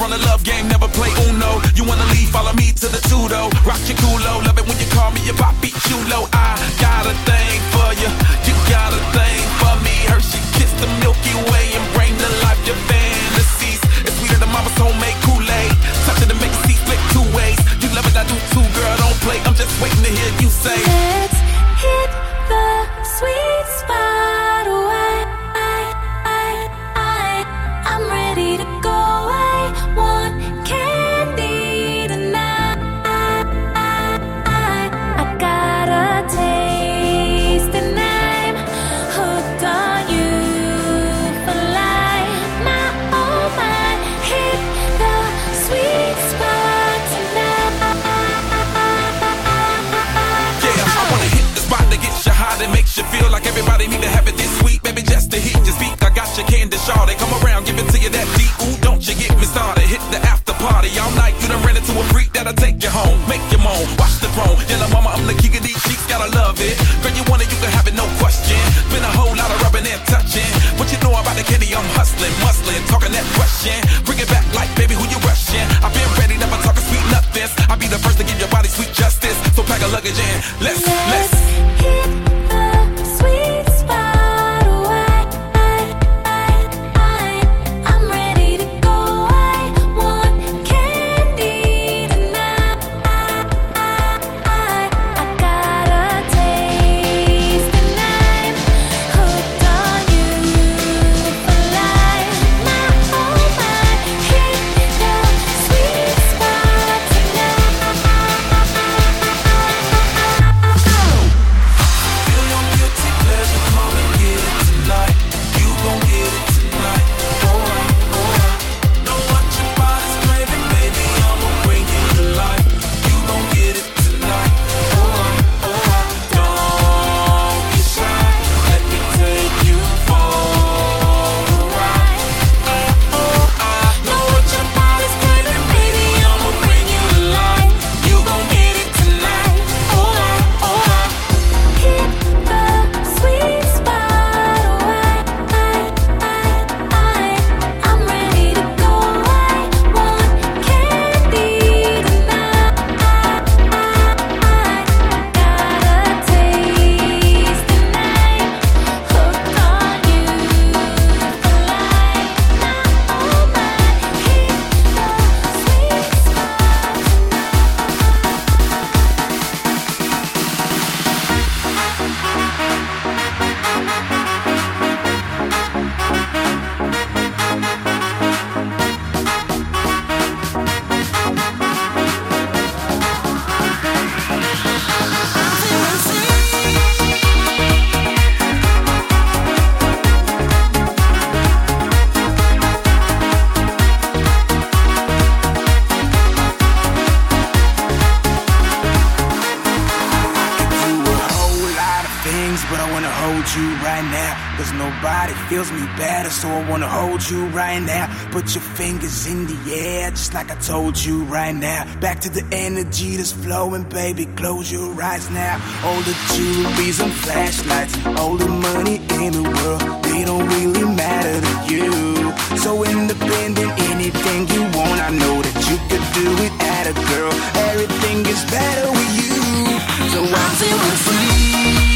Run a love game, never play Uno. You wanna leave, follow me to the Tudo. Rock your culo, love it when you call me your papi chulo. I fingers in the air, just like I told you right now. Back to the energy that's flowing, baby. Close your eyes now. All the jewelries and flashlights, all the money in the world, they don't really matter to you. So independent, anything you want, I know that you could do it at a girl. Everything is better with you. So I'm feeling free.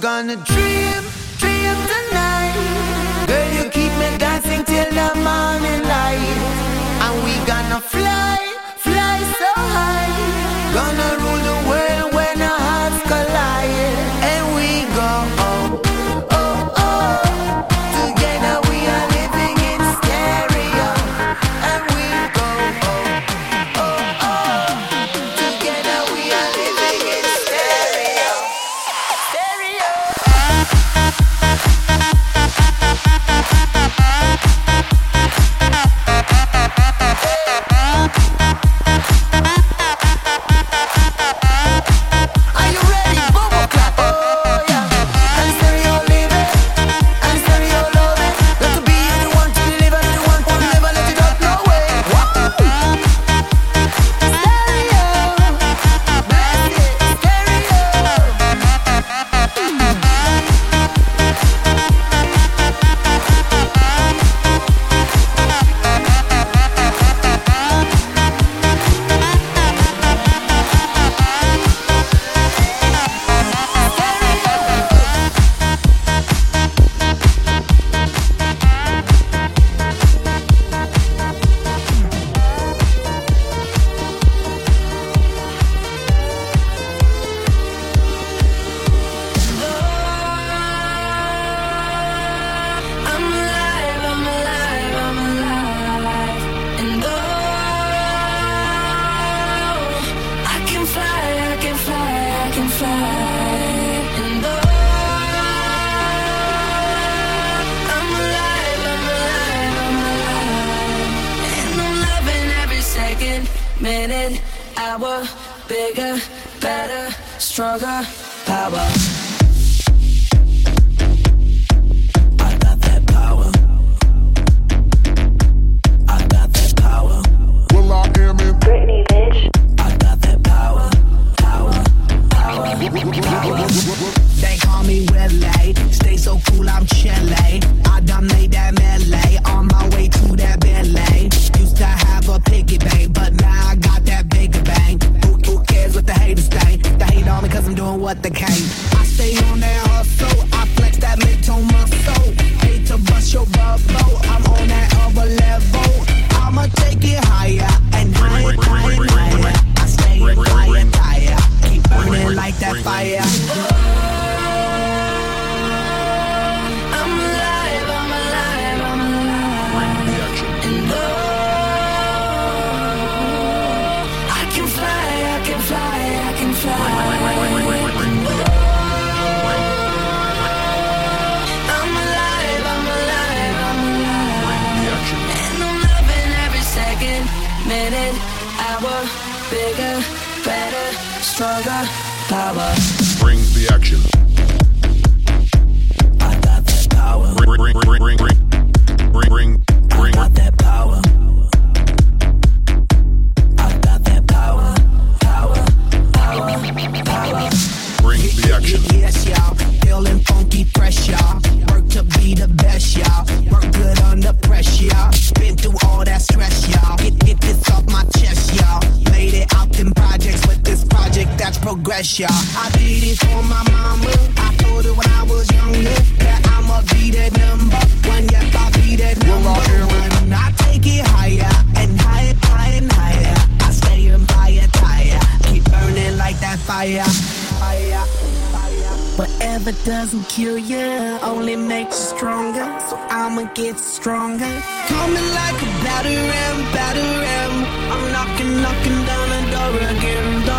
Gonna dream, second, minute, hour, bigger, better, stronger, power. bigger, better, stronger power. Brings the action. I got that power. Bring, bring, bring, progress, y'all. I did it for my mama. I told her when I was younger that I'ma be that number one. Yep, I'll be that number one. I take it higher and higher, higher and higher. I stay on fire, tire. Keep burning like that fire. Fire. Whatever doesn't kill you only makes you stronger. So I'ma get stronger. Coming like a battering, battering. I'm knocking, knocking down the door again.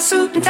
suit and tie.